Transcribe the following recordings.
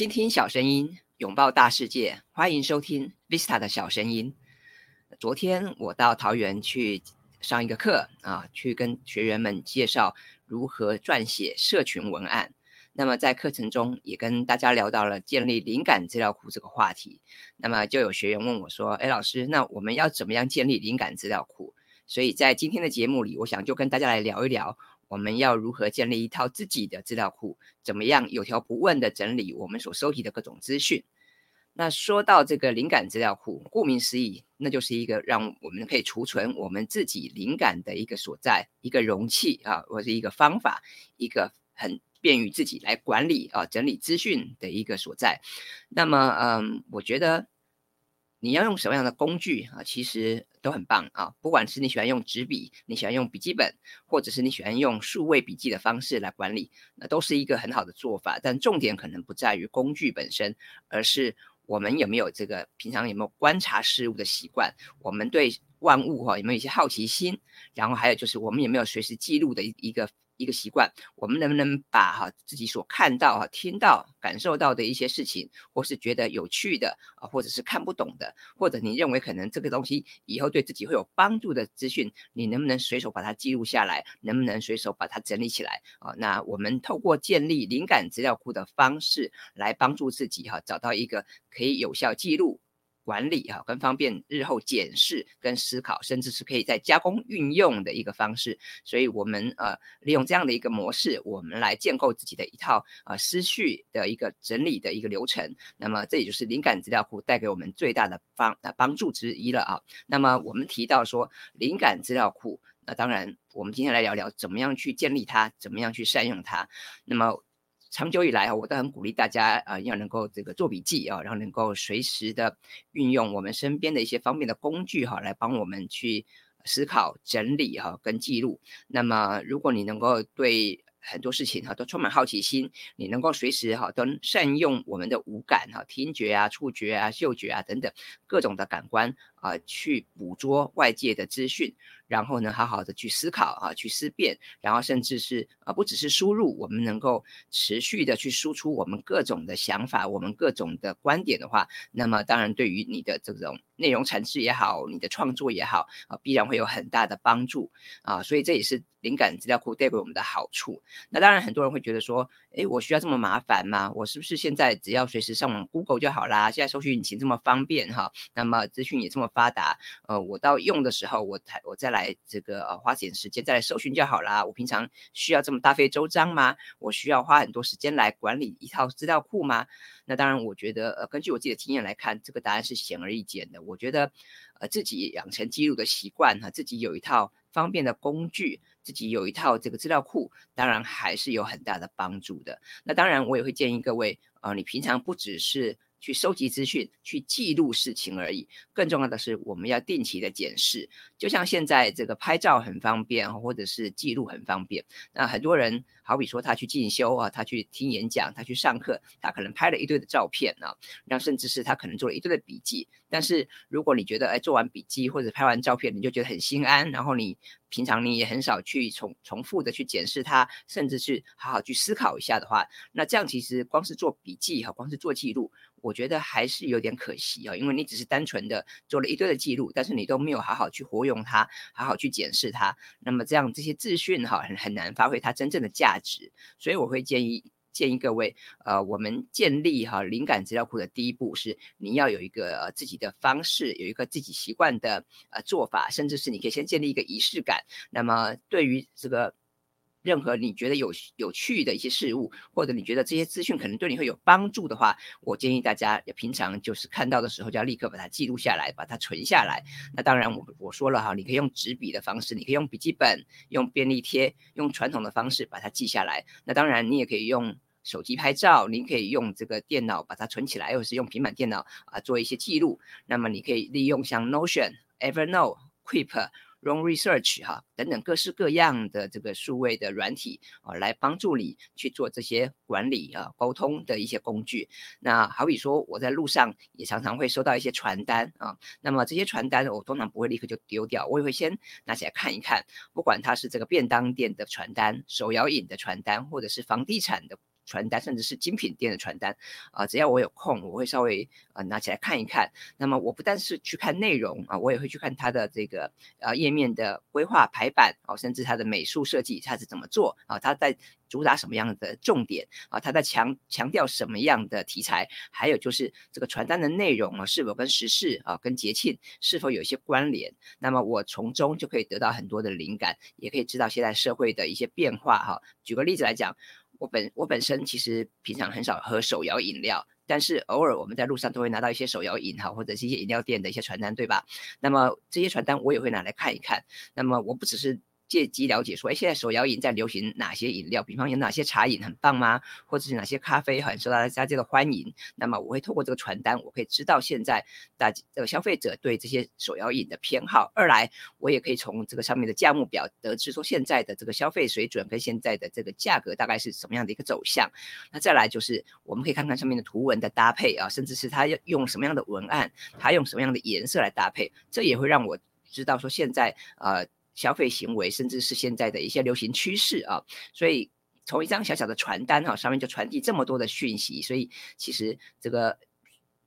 倾听小声音，拥抱大世界，欢迎收听 Vista 的小声音。昨天我到桃园去上一个课啊，去跟学员们介绍如何撰写社群文案。那么在课程中也跟大家聊到了建立灵感资料库这个话题。那么就有学员问我说：“哎，老师，那我们要怎么样建立灵感资料库？”所以在今天的节目里，我想就跟大家来聊一聊。我们要如何建立一套自己的资料库？怎么样有条不紊的整理我们所收集的各种资讯？那说到这个灵感资料库，顾名思义，那就是一个让我们可以储存我们自己灵感的一个所在，一个容器啊，或者一个方法，一个很便于自己来管理啊、整理资讯的一个所在。那么，嗯，我觉得。你要用什么样的工具啊？其实都很棒啊！不管是你喜欢用纸笔，你喜欢用笔记本，或者是你喜欢用数位笔记的方式来管理，那都是一个很好的做法。但重点可能不在于工具本身，而是我们有没有这个平常有没有观察事物的习惯，我们对万物哈有没有一些好奇心，然后还有就是我们有没有随时记录的一一个。一个习惯，我们能不能把哈自己所看到、哈听到、感受到的一些事情，或是觉得有趣的啊，或者是看不懂的，或者你认为可能这个东西以后对自己会有帮助的资讯，你能不能随手把它记录下来？能不能随手把它整理起来？啊，那我们透过建立灵感资料库的方式来帮助自己哈，找到一个可以有效记录。管理哈，更方便日后检视跟思考，甚至是可以在加工运用的一个方式。所以，我们呃利用这样的一个模式，我们来建构自己的一套呃思绪的一个整理的一个流程。那么，这也就是灵感资料库带给我们最大的帮啊帮助之一了啊。那么，我们提到说灵感资料库，那当然，我们今天来聊聊怎么样去建立它，怎么样去善用它。那么。长久以来啊，我都很鼓励大家啊，要能够这个做笔记啊，然后能够随时的运用我们身边的一些方便的工具哈，来帮我们去思考、整理哈跟记录。那么，如果你能够对很多事情哈都充满好奇心，你能够随时哈都善用我们的五感哈，听觉啊、触觉啊、嗅觉啊等等各种的感官啊，去捕捉外界的资讯。然后呢，好好的去思考啊，去思辨，然后甚至是啊，不只是输入，我们能够持续的去输出我们各种的想法，我们各种的观点的话，那么当然对于你的这种内容产制也好，你的创作也好啊，必然会有很大的帮助啊。所以这也是灵感资料库带给我们的好处。那当然很多人会觉得说，诶，我需要这么麻烦吗？我是不是现在只要随时上网 Google 就好啦？现在搜索引擎这么方便哈，那么资讯也这么发达，呃，我到用的时候，我才我再来。这个呃花点时间再来搜寻就好啦。我平常需要这么大费周章吗？我需要花很多时间来管理一套资料库吗？那当然，我觉得呃根据我自己的经验来看，这个答案是显而易见的。我觉得呃自己养成记录的习惯哈，自己有一套方便的工具，自己有一套这个资料库，当然还是有很大的帮助的。那当然，我也会建议各位呃，你平常不只是。去收集资讯，去记录事情而已。更重要的是，我们要定期的检视。就像现在这个拍照很方便，或者是记录很方便。那很多人，好比说他去进修啊，他去听演讲，他去上课，他可能拍了一堆的照片啊，那甚至是他可能做了一堆的笔记。但是如果你觉得，哎，做完笔记或者拍完照片，你就觉得很心安，然后你平常你也很少去重重复的去检视它，甚至是好好去思考一下的话，那这样其实光是做笔记哈，光是做记录。我觉得还是有点可惜啊，因为你只是单纯的做了一堆的记录，但是你都没有好好去活用它，好好去检视它，那么这样这些资讯哈很很难发挥它真正的价值。所以我会建议建议各位，呃，我们建立哈灵感资料库的第一步是你要有一个自己的方式，有一个自己习惯的呃做法，甚至是你可以先建立一个仪式感。那么对于这个。任何你觉得有有趣的一些事物，或者你觉得这些资讯可能对你会有帮助的话，我建议大家平常就是看到的时候就要立刻把它记录下来，把它存下来。那当然，我我说了哈，你可以用纸笔的方式，你可以用笔记本、用便利贴、用传统的方式把它记下来。那当然，你也可以用手机拍照，你可以用这个电脑把它存起来，或者是用平板电脑啊做一些记录。那么你可以利用像 Notion、Evernote、Keep。Run Research 哈等等各式各样的这个数位的软体啊，来帮助你去做这些管理啊、沟通的一些工具。那好比说，我在路上也常常会收到一些传单啊，那么这些传单我通常不会立刻就丢掉，我也会先拿起来看一看，不管它是这个便当店的传单、手摇饮的传单，或者是房地产的传单，甚至是精品店的传单啊，只要我有空，我会稍微啊拿起来看一看。那么我不但是去看内容啊，我也会去看它的这个呃页面的规划排版啊，甚至它的美术设计它是怎么做啊，它在主打什么样的重点啊，它在强强调什么样的题材，还有就是这个传单的内容啊是否跟时事啊跟节庆是否有一些关联？那么我从中就可以得到很多的灵感，也可以知道现在社会的一些变化哈。举个例子来讲。我本我本身其实平常很少喝手摇饮料，但是偶尔我们在路上都会拿到一些手摇饮哈，或者是一些饮料店的一些传单，对吧？那么这些传单我也会拿来看一看。那么我不只是。借机了解说，哎，现在手摇饮在流行哪些饮料？比方有哪些茶饮很棒吗？或者是哪些咖啡很受到大家的欢迎？那么我会透过这个传单，我可以知道现在大这个消费者对这些手摇饮的偏好。二来，我也可以从这个上面的价目表得知说现在的这个消费水准跟现在的这个价格大概是什么样的一个走向。那再来就是我们可以看看上面的图文的搭配啊，甚至是它要用什么样的文案，它用什么样的颜色来搭配，这也会让我知道说现在呃。消费行为，甚至是现在的一些流行趋势啊，所以从一张小小的传单哈上面就传递这么多的讯息，所以其实这个。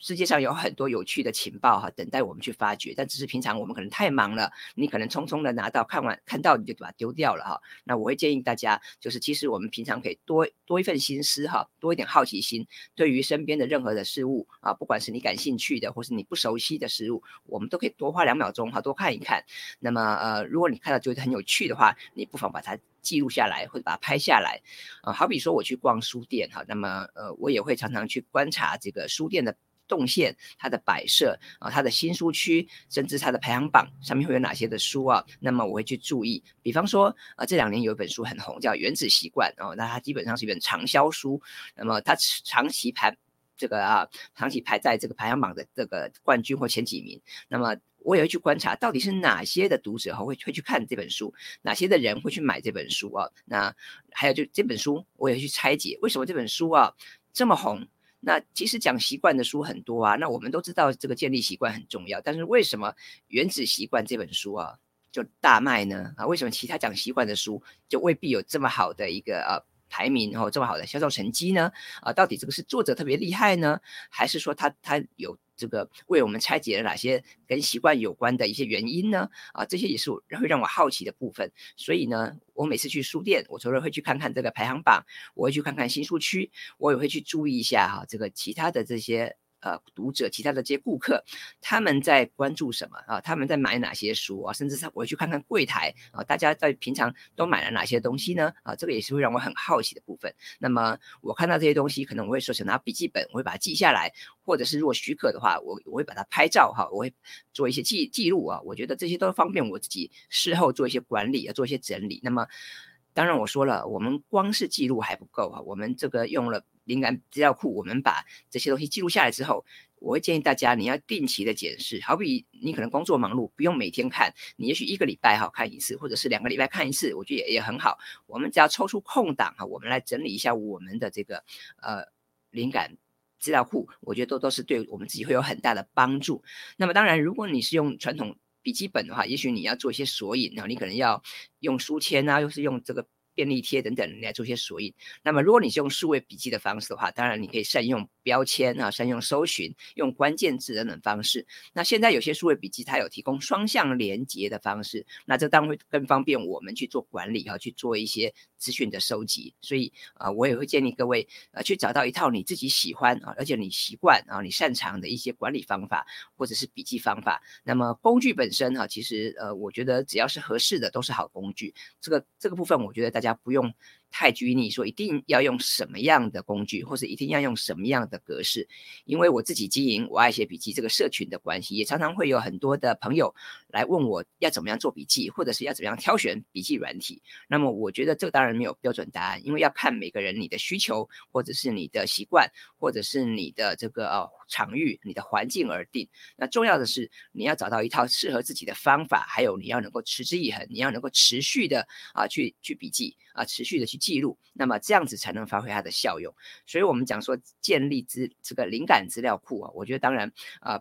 世界上有很多有趣的情报哈，等待我们去发掘。但只是平常我们可能太忙了，你可能匆匆的拿到看完看到你就把它丢掉了哈。那我会建议大家，就是其实我们平常可以多多一份心思哈，多一点好奇心，对于身边的任何的事物啊，不管是你感兴趣的或是你不熟悉的事物，我们都可以多花两秒钟哈，多看一看。那么呃，如果你看到觉得很有趣的话，你不妨把它记录下来或者把它拍下来啊。好比说我去逛书店哈，那么呃，我也会常常去观察这个书店的。动线，它的摆设啊，它的新书区，甚至它的排行榜上面会有哪些的书啊？那么我会去注意。比方说，啊，这两年有一本书很红，叫《原子习惯》哦，那它基本上是一本畅销书。那么它长期排这个啊，长期排在这个排行榜的这个冠军或前几名。那么我也会去观察，到底是哪些的读者哈会会去看这本书，哪些的人会去买这本书啊？那还有就这本书，我也去拆解，为什么这本书啊这么红？那其实讲习惯的书很多啊，那我们都知道这个建立习惯很重要，但是为什么《原子习惯》这本书啊就大卖呢？啊，为什么其他讲习惯的书就未必有这么好的一个呃排名，然后这么好的销售成绩呢？啊，到底这个是作者特别厉害呢，还是说他他有？这个为我们拆解了哪些跟习惯有关的一些原因呢？啊，这些也是会让我好奇的部分。所以呢，我每次去书店，我除了会去看看这个排行榜，我会去看看新书区，我也会去注意一下哈，这个其他的这些。呃，读者其他的这些顾客，他们在关注什么啊？他们在买哪些书啊？甚至他我去看看柜台啊，大家在平常都买了哪些东西呢？啊，这个也是会让我很好奇的部分。那么我看到这些东西，可能我会说想拿笔记本，我会把它记下来，或者是如果许可的话，我我会把它拍照哈，我会做一些记记录啊。我觉得这些都方便我自己事后做一些管理啊，做一些整理。那么当然我说了，我们光是记录还不够啊，我们这个用了。灵感资料库，我们把这些东西记录下来之后，我会建议大家，你要定期的检视。好比你可能工作忙碌，不用每天看，你也许一个礼拜哈看一次，或者是两个礼拜看一次，我觉得也也很好。我们只要抽出空档哈，我们来整理一下我们的这个呃灵感资料库，我觉得都都是对我们自己会有很大的帮助。那么当然，如果你是用传统笔记本的话，也许你要做一些索引然后，你可能要用书签啊，又是用这个。便利贴等等来做些索引。那么，如果你是用数位笔记的方式的话，当然你可以善用标签啊，善用搜寻，用关键字等等方式。那现在有些数位笔记它有提供双向连接的方式，那这当然会更方便我们去做管理啊，去做一些资讯的收集。所以啊，我也会建议各位啊，去找到一套你自己喜欢啊，而且你习惯啊，你擅长的一些管理方法或者是笔记方法。那么工具本身哈，其实呃，我觉得只要是合适的都是好工具。这个这个部分，我觉得大家。不用太拘泥，说一定要用什么样的工具，或者一定要用什么样的格式。因为我自己经营我爱写笔记这个社群的关系，也常常会有很多的朋友来问我要怎么样做笔记，或者是要怎么样挑选笔记软体。那么我觉得这当然没有标准答案，因为要看每个人你的需求，或者是你的习惯，或者是你的这个呃场域、你的环境而定。那重要的是你要找到一套适合自己的方法，还有你要能够持之以恒，你要能够持续的啊去去笔记。啊，持续的去记录，那么这样子才能发挥它的效用。所以，我们讲说建立资这个灵感资料库啊，我觉得当然啊，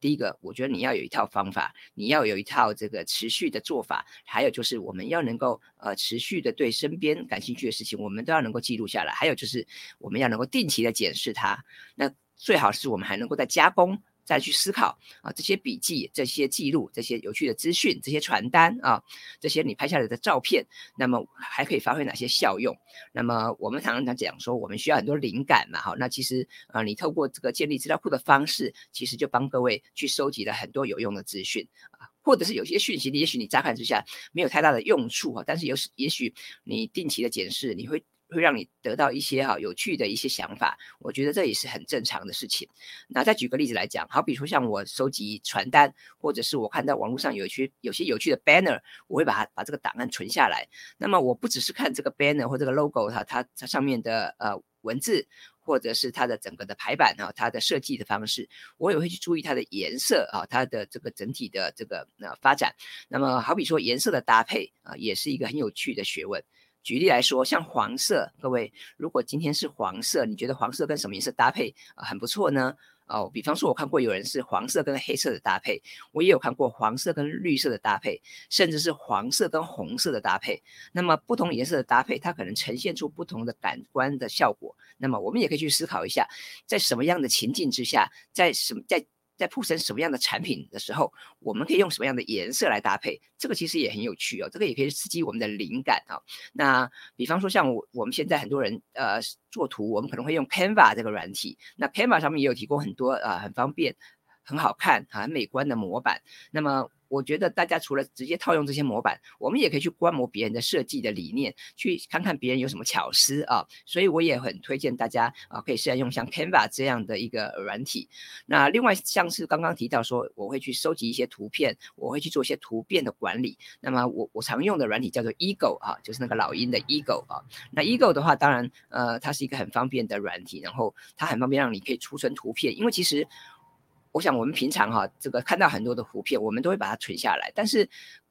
第一个，我觉得你要有一套方法，你要有一套这个持续的做法，还有就是我们要能够呃持续的对身边感兴趣的事情，我们都要能够记录下来，还有就是我们要能够定期的检视它。那最好是我们还能够再加工。再去思考啊，这些笔记、这些记录、这些有趣的资讯、这些传单啊，这些你拍下来的照片，那么还可以发挥哪些效用？那么我们常常讲说，我们需要很多灵感嘛，哈，那其实啊，你透过这个建立资料库的方式，其实就帮各位去收集了很多有用的资讯啊，或者是有些讯息，也许你乍看之下没有太大的用处啊，但是有也许你定期的检视，你会。会让你得到一些哈有趣的一些想法，我觉得这也是很正常的事情。那再举个例子来讲，好比说像我收集传单，或者是我看到网络上有一些有些有趣的 banner，我会把它把这个档案存下来。那么我不只是看这个 banner 或这个 logo 哈它它上面的呃文字，或者是它的整个的排版啊，它的设计的方式，我也会去注意它的颜色啊，它的这个整体的这个呃发展。那么好比说颜色的搭配啊，也是一个很有趣的学问。举例来说，像黄色，各位，如果今天是黄色，你觉得黄色跟什么颜色搭配啊很不错呢？哦，比方说，我看过有人是黄色跟黑色的搭配，我也有看过黄色跟绿色的搭配，甚至是黄色跟红色的搭配。那么不同颜色的搭配，它可能呈现出不同的感官的效果。那么我们也可以去思考一下，在什么样的情境之下，在什么在。在铺成什么样的产品的时候，我们可以用什么样的颜色来搭配？这个其实也很有趣哦，这个也可以刺激我们的灵感啊。那比方说，像我我们现在很多人呃做图，我们可能会用 Canva 这个软体。那 Canva 上面也有提供很多呃很方便、很好看、很美观的模板。那么我觉得大家除了直接套用这些模板，我们也可以去观摩别人的设计的理念，去看看别人有什么巧思啊。所以我也很推荐大家啊，可以试着用像 Canva 这样的一个软体。那另外像是刚刚提到说，我会去收集一些图片，我会去做一些图片的管理。那么我我常用的软体叫做 Ego 啊，就是那个老鹰的 Ego 啊。那 Ego 的话，当然呃，它是一个很方便的软体，然后它很方便让你可以储存图片，因为其实。我想我们平常哈，这个看到很多的图片，我们都会把它存下来。但是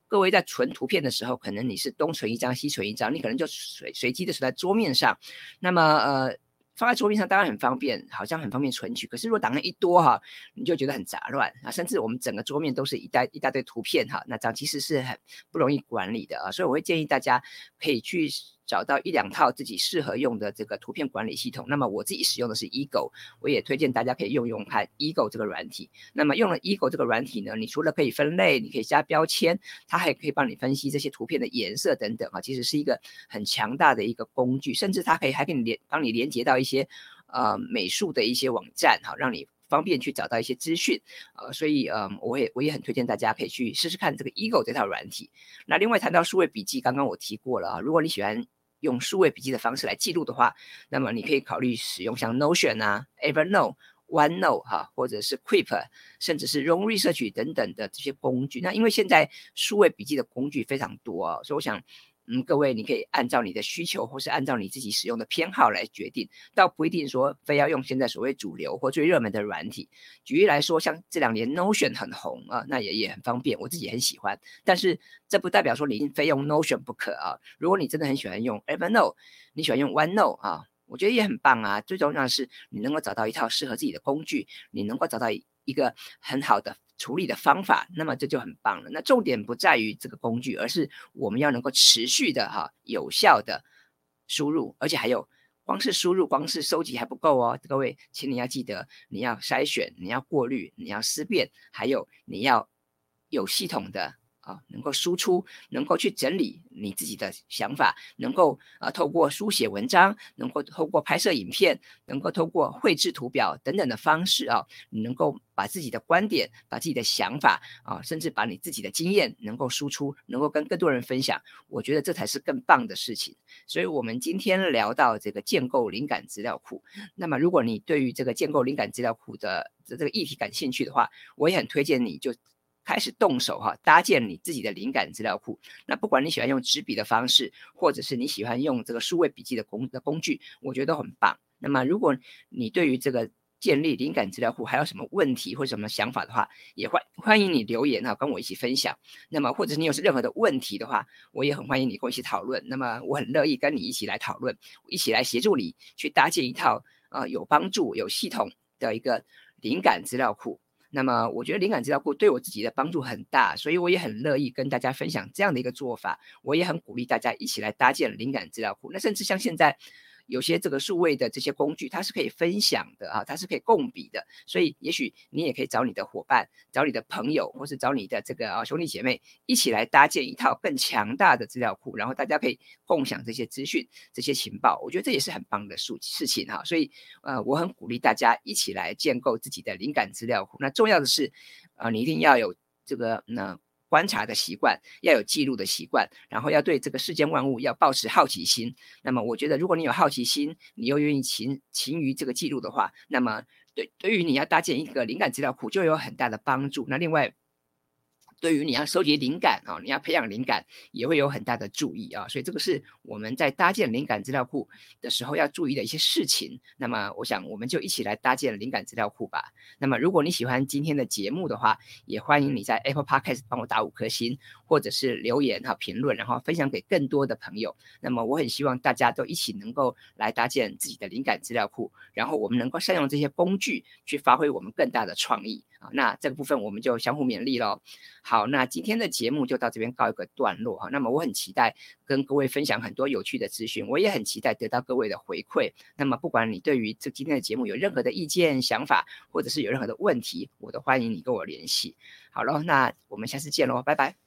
各位在存图片的时候，可能你是东存一张西存一张，你可能就随随机的存在桌面上。那么呃，放在桌面上当然很方便，好像很方便存取。可是如果档案一多哈，你就觉得很杂乱啊，甚至我们整个桌面都是一大一大堆图片哈，那这样其实是很不容易管理的啊。所以我会建议大家可以去。找到一两套自己适合用的这个图片管理系统。那么我自己使用的是 Ego，我也推荐大家可以用用看 Ego 这个软体。那么用了 Ego 这个软体呢，你除了可以分类，你可以加标签，它还可以帮你分析这些图片的颜色等等啊，其实是一个很强大的一个工具。甚至它可以还可以连帮你连接到一些呃美术的一些网站哈，让你。方便去找到一些资讯，呃，所以呃，我也我也很推荐大家可以去试试看这个 Ego 这套软体。那另外谈到数位笔记，刚刚我提过了啊，如果你喜欢用数位笔记的方式来记录的话，那么你可以考虑使用像 Notion 啊、Evernote、OneNote 哈，或者是 Quip，甚至是 Room Research 等等的这些工具。那因为现在数位笔记的工具非常多啊，所以我想。嗯，各位，你可以按照你的需求，或是按照你自己使用的偏好来决定，倒不一定说非要用现在所谓主流或最热门的软体。举例来说，像这两年 Notion 很红啊，那也也很方便，我自己很喜欢。但是这不代表说你非用 Notion 不可啊。如果你真的很喜欢用 Evernote，你喜欢用 OneNote 啊，我觉得也很棒啊。最重要的是，你能够找到一套适合自己的工具，你能够找到一个很好的。处理的方法，那么这就很棒了。那重点不在于这个工具，而是我们要能够持续的哈有效的输入，而且还有光是输入、光是收集还不够哦。各位，请你要记得，你要筛选，你要过滤，你要思辨，还有你要有系统的。啊，能够输出，能够去整理你自己的想法，能够啊透过书写文章，能够透过拍摄影片，能够透过绘制图表等等的方式啊，你能够把自己的观点、把自己的想法啊，甚至把你自己的经验能够输出，能够跟更多人分享，我觉得这才是更棒的事情。所以，我们今天聊到这个建构灵感资料库，那么如果你对于这个建构灵感资料库的这个议题感兴趣的话，我也很推荐你就。开始动手哈，搭建你自己的灵感资料库。那不管你喜欢用纸笔的方式，或者是你喜欢用这个数位笔记的工的工具，我觉得都很棒。那么，如果你对于这个建立灵感资料库还有什么问题或什么想法的话，也欢欢迎你留言哈，跟我一起分享。那么，或者你有任何的问题的话，我也很欢迎你跟我一起讨论。那么，我很乐意跟你一起来讨论，一起来协助你去搭建一套啊有帮助、有系统的一个灵感资料库。那么我觉得灵感资料库对我自己的帮助很大，所以我也很乐意跟大家分享这样的一个做法。我也很鼓励大家一起来搭建灵感资料库。那甚至像现在。有些这个数位的这些工具，它是可以分享的啊，它是可以共比的，所以也许你也可以找你的伙伴、找你的朋友，或是找你的这个啊兄弟姐妹一起来搭建一套更强大的资料库，然后大家可以共享这些资讯、这些情报。我觉得这也是很棒的事事情哈，所以呃，我很鼓励大家一起来建构自己的灵感资料库。那重要的是，呃，你一定要有这个那。观察的习惯，要有记录的习惯，然后要对这个世间万物要保持好奇心。那么，我觉得如果你有好奇心，你又愿意勤勤于这个记录的话，那么对对于你要搭建一个灵感资料库就有很大的帮助。那另外，对于你要收集灵感啊，你要培养灵感，也会有很大的注意啊。所以这个是我们在搭建灵感资料库的时候要注意的一些事情。那么，我想我们就一起来搭建灵感资料库吧。那么，如果你喜欢今天的节目的话，也欢迎你在 Apple Podcast 帮我打五颗星，或者是留言哈评论，然后分享给更多的朋友。那么，我很希望大家都一起能够来搭建自己的灵感资料库，然后我们能够善用这些工具去发挥我们更大的创意。啊，那这个部分我们就相互勉励喽。好，那今天的节目就到这边告一个段落哈。那么我很期待跟各位分享很多有趣的资讯，我也很期待得到各位的回馈。那么不管你对于这今天的节目有任何的意见、想法，或者是有任何的问题，我都欢迎你跟我联系。好了，那我们下次见喽，拜拜。